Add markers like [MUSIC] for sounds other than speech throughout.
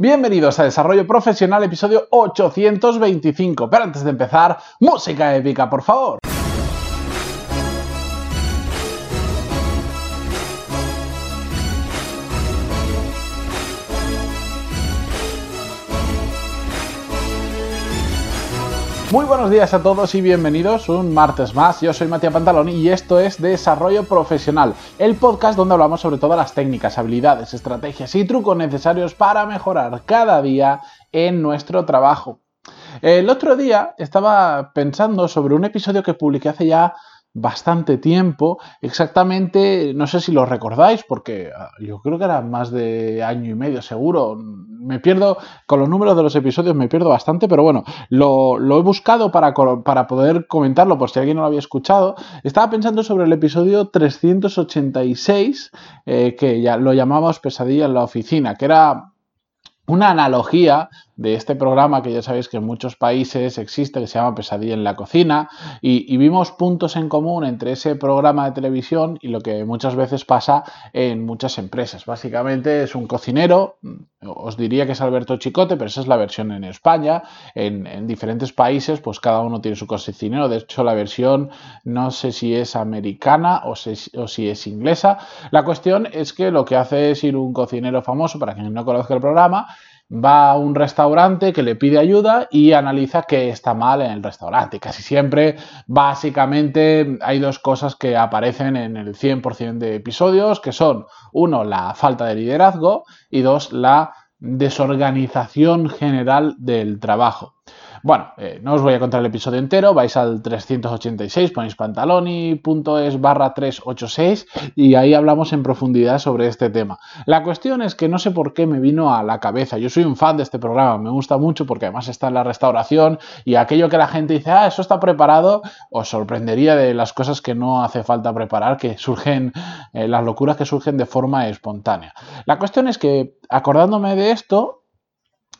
Bienvenidos a Desarrollo Profesional, episodio 825. Pero antes de empezar, música épica, por favor. Muy buenos días a todos y bienvenidos un martes más. Yo soy Matías Pantaloni y esto es Desarrollo Profesional, el podcast donde hablamos sobre todas las técnicas, habilidades, estrategias y trucos necesarios para mejorar cada día en nuestro trabajo. El otro día estaba pensando sobre un episodio que publiqué hace ya bastante tiempo, exactamente, no sé si lo recordáis, porque ah, yo creo que era más de año y medio seguro, me pierdo, con los números de los episodios me pierdo bastante, pero bueno, lo, he buscado para, para, poder comentarlo por si alguien no lo había escuchado, estaba pensando sobre el episodio 386, eh, que ya lo llamamos Pesadilla en la oficina, que era una analogía de este programa que ya sabéis que en muchos países existe, que se llama Pesadilla en la cocina, y, vimos puntos en común entre ese programa de televisión y lo que muchas veces pasa en muchas empresas. Básicamente es un cocinero, os diría que es Alberto Chicote, pero esa es la versión en España. En, diferentes países, pues cada uno tiene su cocinero. De hecho, la versión no sé si es americana o, o si es inglesa. La cuestión es que lo que hace es ir un cocinero famoso, para quien no conozca el programa, va a un restaurante que le pide ayuda y analiza qué está mal en el restaurante. Casi siempre, básicamente, hay dos cosas que aparecen en el 100% de episodios, que son, uno, la falta de liderazgo y dos, la desorganización general del trabajo. Bueno, eh, no os voy a contar el episodio entero, vais al 386, ponéis pantaloni.es barra 386 y ahí hablamos en profundidad sobre este tema. La cuestión es que no sé por qué me vino a la cabeza, yo soy un fan de este programa, me gusta mucho porque además está en la restauración y aquello que la gente dice, ah, eso está preparado, os sorprendería de las cosas que no hace falta preparar, que surgen, eh, las locuras que surgen de forma espontánea. La cuestión es que acordándome de esto,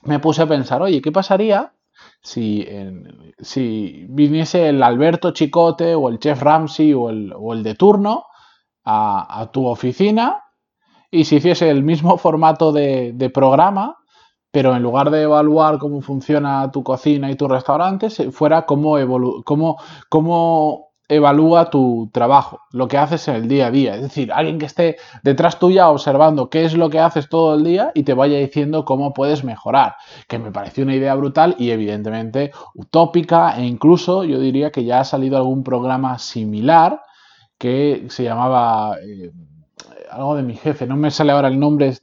me puse a pensar, oye, ¿qué pasaría si, si viniese el Alberto Chicote o el Chef Ramsey o el, de turno a, tu oficina y si hiciese el mismo [LAUGHS] formato de, programa, pero en lugar de evaluar cómo funciona tu cocina y tu restaurante, fuera cómo, cómo, cómo evalúa tu trabajo, lo que haces en el día a día. Es decir, alguien que esté detrás tuya observando qué es lo que haces todo el día y te vaya diciendo cómo puedes mejorar. Que me pareció una idea brutal y evidentemente utópica e incluso yo diría que ya ha salido algún programa similar que se llamaba... Eh, algo de mi jefe, no me sale ahora el nombre,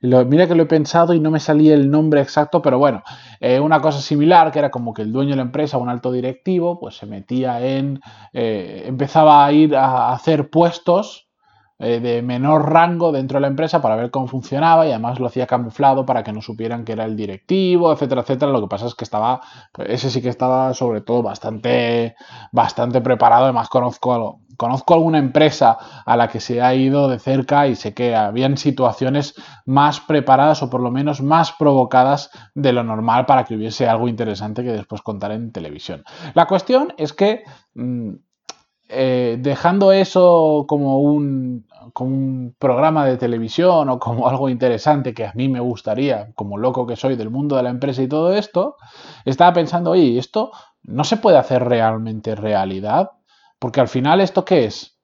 mira que lo he pensado y no me salía el nombre exacto, pero bueno, eh, una cosa similar que era como que el dueño de la empresa, un alto directivo, pues se metía en, eh, empezaba a ir a hacer puestos eh, de menor rango dentro de la empresa para ver cómo funcionaba y además lo hacía camuflado para que no supieran que era el directivo, etcétera, etcétera. Lo que pasa es que estaba, pues ese sí que estaba sobre todo bastante, bastante preparado. Además conozco, conozco alguna empresa a la que se ha ido de cerca y sé que habían situaciones más preparadas o por lo menos más provocadas de lo normal para que hubiese algo interesante que después contar en televisión. La cuestión es que... Mm, eh, dejando eso como un, como un programa de televisión o como algo interesante que a mí me gustaría, como loco que soy del mundo de la empresa y todo esto, estaba pensando, oye, ¿esto no se puede hacer realmente realidad? Porque al final, ¿esto qué es?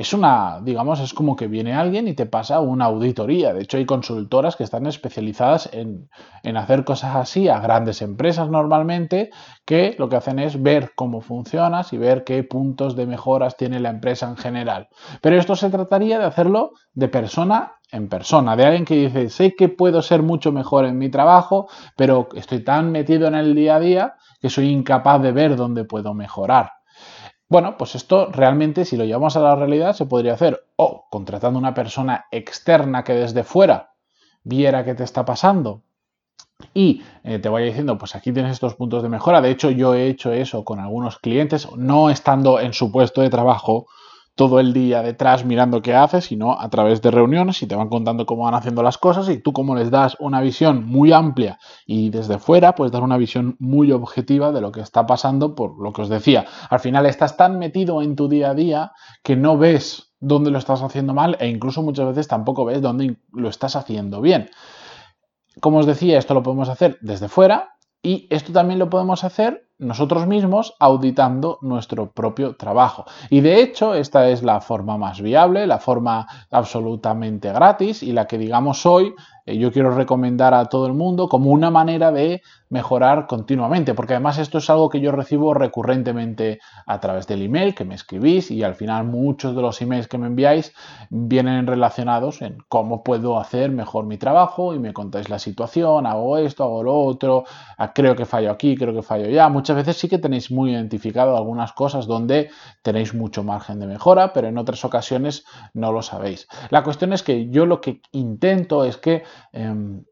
es una, digamos, es como que viene alguien y te pasa una auditoría. De hecho, hay consultoras que están especializadas en, hacer cosas así a grandes empresas normalmente, que lo que hacen es ver cómo funcionas y ver qué puntos de mejoras tiene la empresa en general. Pero esto se trataría de hacerlo de persona en persona, de alguien que dice, sé que puedo ser mucho mejor en mi trabajo, pero estoy tan metido en el día a día que soy incapaz de ver dónde puedo mejorar. Bueno, pues esto realmente, si lo llevamos a la realidad, se podría hacer o contratando una persona externa que desde fuera viera qué te está pasando y eh, te vaya diciendo, pues aquí tienes estos puntos de mejora. De hecho, yo he hecho eso con algunos clientes, no estando en su puesto de trabajo, todo el día detrás mirando qué haces, sino a través de reuniones y te van contando cómo van haciendo las cosas y tú como les das una visión muy amplia y desde fuera puedes dar una visión muy objetiva de lo que está pasando por lo que os decía. Al final estás tan metido en tu día a día que no ves dónde lo estás haciendo mal e incluso muchas veces tampoco ves dónde lo estás haciendo bien. como os decía, esto lo podemos hacer desde fuera y esto también lo podemos hacer nosotros mismos auditando nuestro propio trabajo. Y de hecho, esta es la forma más viable, la forma absolutamente gratis y la que digamos hoy eh, yo quiero recomendar a todo el mundo como una manera de mejorar continuamente, porque además esto es algo que yo recibo recurrentemente a través del email que me escribís y al final muchos de los emails que me enviáis vienen relacionados en cómo puedo hacer mejor mi trabajo y me contáis la situación, hago esto, hago lo otro, ah, creo que fallo aquí, creo que fallo ya. Muchas veces sí que tenéis muy identificado algunas cosas donde tenéis mucho margen de mejora, pero en otras ocasiones no lo sabéis. La cuestión es que yo lo que intento es que Em,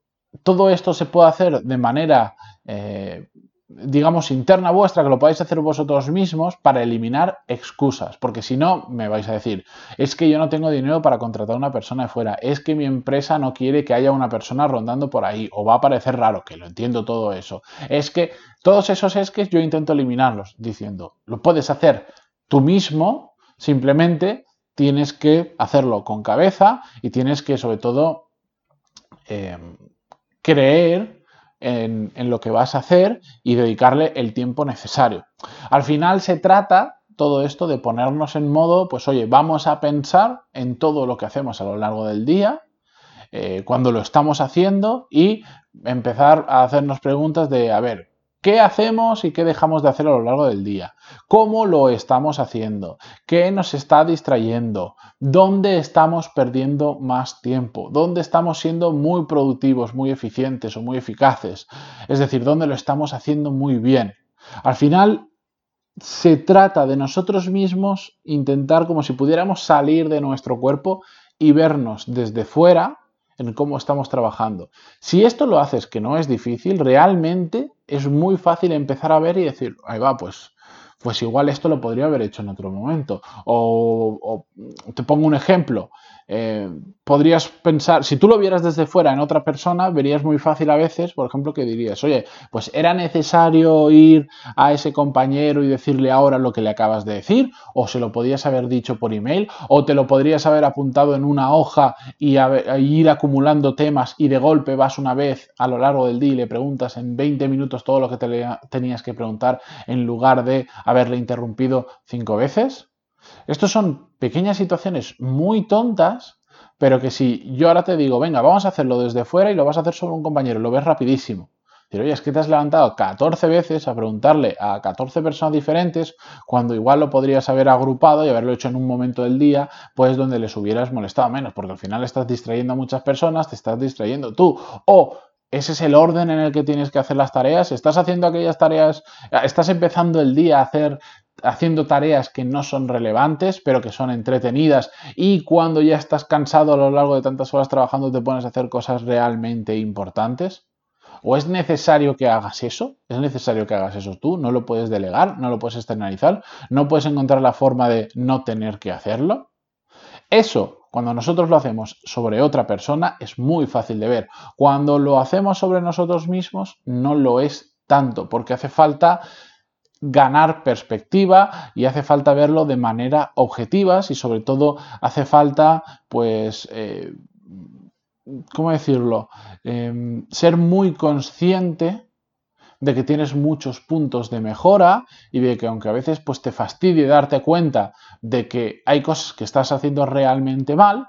todo esto se puede hacer de manera, eh, digamos, interna vuestra, que lo podáis hacer vosotros mismos para eliminar excusas. Porque si no, me vais a decir, es que yo no tengo dinero para contratar a una persona de fuera, es que mi empresa no quiere que haya una persona rondando por ahí, o va a parecer raro, que lo entiendo todo eso. Es que todos esos es que yo intento eliminarlos, diciendo, lo puedes hacer tú mismo, simplemente tienes que hacerlo con cabeza y tienes que, sobre todo, Em, creer en, lo que vas a hacer y dedicarle el tiempo necesario. Al final se trata todo esto de ponernos en modo, pues oye, vamos a pensar en todo lo que hacemos a lo largo del día, eh, cuando lo estamos haciendo y empezar a hacernos preguntas de, a ver, ¿Qué hacemos y qué dejamos de hacer a lo largo del día? ¿Cómo lo estamos haciendo? ¿Qué nos está distrayendo? ¿Dónde estamos perdiendo más tiempo? ¿Dónde estamos siendo muy productivos, muy eficientes o muy eficaces? Es decir, ¿dónde lo estamos haciendo muy bien? Al final, se trata de nosotros mismos intentar como si pudiéramos salir de nuestro cuerpo y vernos desde fuera en cómo estamos trabajando. Si esto lo haces, que no es difícil, realmente es muy fácil empezar a ver y decir, ahí va, pues, pues igual esto lo podría haber hecho en otro momento. O, te pongo un ejemplo. Eh, podrías pensar, si tú lo vieras desde fuera en otra persona, verías muy fácil a veces, por ejemplo, que dirías, oye, pues era necesario ir a ese compañero y decirle ahora lo que le acabas de decir, o se lo podías haber dicho por email, o te lo podrías haber apuntado en una hoja y ir acumulando temas y de golpe vas una vez a lo largo del día y le preguntas en 20 minutos todo lo que te tenías que preguntar en lugar de haberle interrumpido cinco veces. Estos son pequeñas situaciones muy tontas, pero que si yo ahora te digo, venga, vamos a hacerlo desde fuera y lo vas a hacer sobre un compañero, lo ves rapidísimo. Pero oye, es que te has levantado 14 veces a preguntarle a 14 personas diferentes cuando igual lo podrías haber agrupado y haberlo hecho en un momento del día, pues donde les hubieras molestado menos, porque al final estás distrayendo a muchas personas, te estás distrayendo tú. O ese es el orden en el que tienes que hacer las tareas. Estás haciendo aquellas tareas, estás empezando el día a haciendo tareas que no son relevantes, pero que son entretenidas y cuando ya estás cansado a lo largo de tantas horas trabajando te pones a hacer cosas realmente importantes? ¿O es necesario que hagas eso? ¿Es necesario que hagas eso tú? ¿No lo puedes delegar? ¿No lo puedes externalizar? ¿No puedes encontrar la forma de no tener que hacerlo? Eso, cuando nosotros lo hacemos sobre otra persona, es muy fácil de ver. Cuando lo hacemos sobre nosotros mismos, no lo es tanto, porque hace falta ganar perspectiva y hace falta verlo de manera objetiva y sobre todo hace falta pues eh, ¿cómo decirlo? Em, ser muy consciente de que tienes muchos puntos de mejora y de que aunque a veces pues te fastidie darte cuenta de que hay cosas que estás haciendo realmente mal,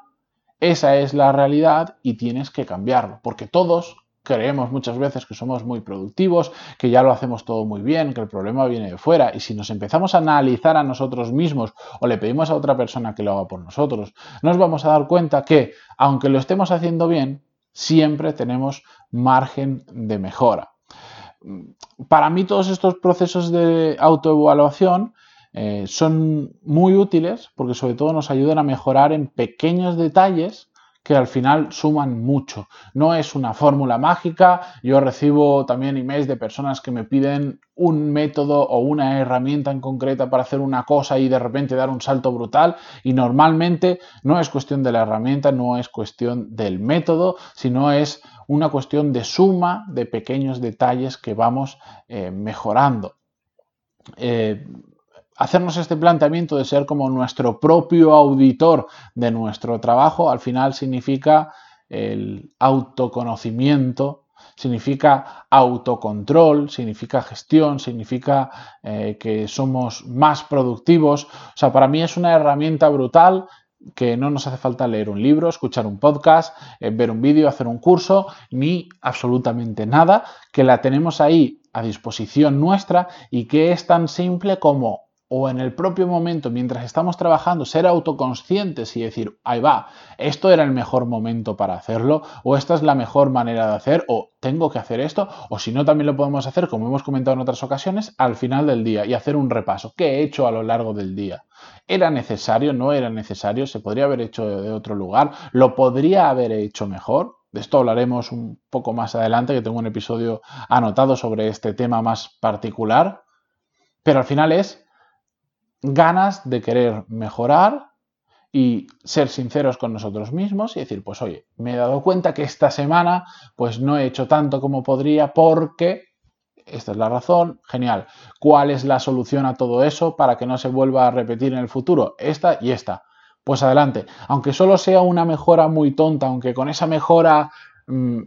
esa es la realidad y tienes que cambiarlo, porque todos creemos muchas veces que somos muy productivos, que ya lo hacemos todo muy bien, que el problema viene de fuera. Y si nos empezamos a analizar a nosotros mismos o le pedimos a otra persona que lo haga por nosotros, nos vamos a dar cuenta que, aunque lo estemos haciendo bien, siempre tenemos margen de mejora. Para mí todos estos procesos de autoevaluación eh, son muy útiles porque sobre todo nos ayudan a mejorar en pequeños detalles que al final suman mucho. No es una fórmula mágica. Yo recibo también emails de personas que me piden un método o una herramienta en concreta para hacer una cosa y de repente dar un salto brutal. Y normalmente no es cuestión de la herramienta, no es cuestión del método, sino es una cuestión de suma de pequeños detalles que vamos eh, mejorando. Eh, hacernos este planteamiento de ser como nuestro propio auditor de nuestro trabajo, al final significa el autoconocimiento significa autocontrol, significa gestión, significa eh, que somos más productivos. O sea, para mí es una herramienta brutal que no nos hace falta leer un libro, escuchar un podcast, eh, ver un vídeo, hacer un curso, ni absolutamente nada, que la tenemos ahí a disposición nuestra y que es tan simple como o en el propio momento, mientras estamos trabajando, ser autoconscientes y decir, ahí va, esto era el mejor momento para hacerlo, o esta es la mejor manera de hacer, o tengo que hacer esto, o si no, también lo podemos hacer, como hemos comentado en otras ocasiones, al final del día y hacer un repaso. ¿Qué he hecho a lo largo del día? ¿Era necesario? ¿No era necesario? ¿Se podría haber hecho de otro lugar? ¿Lo podría haber hecho mejor? De esto hablaremos un poco más adelante, que tengo un episodio anotado sobre este tema más particular. Pero al final es ganas de querer mejorar y ser sinceros con nosotros mismos y decir, pues oye, me he dado cuenta que esta semana pues no he hecho tanto como podría porque esta es la razón, genial. ¿Cuál es la solución a todo eso para que no se vuelva a repetir en el futuro? Esta y esta. Pues adelante, aunque solo sea una mejora muy tonta, aunque con esa mejora mm,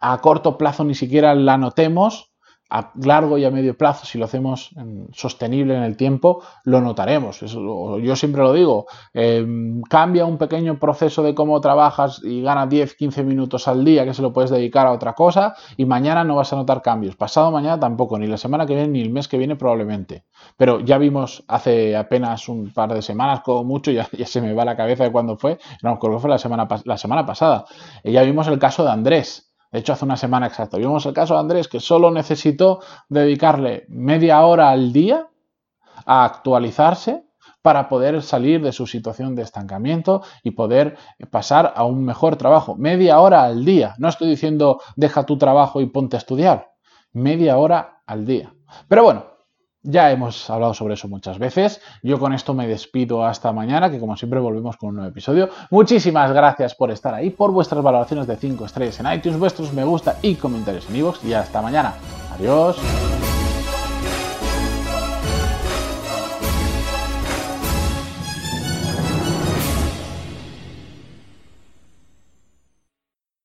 a corto plazo ni siquiera la notemos, a largo y a medio plazo, si lo hacemos sostenible en el tiempo, lo notaremos. yo siempre lo digo, em, cambia un pequeño proceso de cómo trabajas y gana 10, 15 minutos al día que se lo puedes dedicar a otra cosa y mañana no vas a notar cambios. Pasado mañana tampoco, ni la semana que viene ni el mes que viene probablemente. Pero ya vimos hace apenas un par de semanas, como mucho, [LAUGHS] ya, ya se me va la cabeza de cuándo fue, no, creo que fue la semana, la semana pasada. ya vimos el caso de Andrés. De hecho, hace una semana exacta. Vimos el caso de Andrés que solo necesitó dedicarle media hora al día a actualizarse para poder salir de su situación de estancamiento y poder pasar a un mejor trabajo. Media hora al día. No estoy diciendo deja tu trabajo y ponte a estudiar. Media hora al día. Pero bueno, ya hemos hablado sobre eso muchas veces. Yo con esto me despido hasta mañana, que como siempre volvemos con un nuevo episodio. Muchísimas gracias por estar ahí, por vuestras valoraciones de 5 estrellas en iTunes, vuestros me gusta y comentarios en iVoox. Y hasta mañana. Adiós.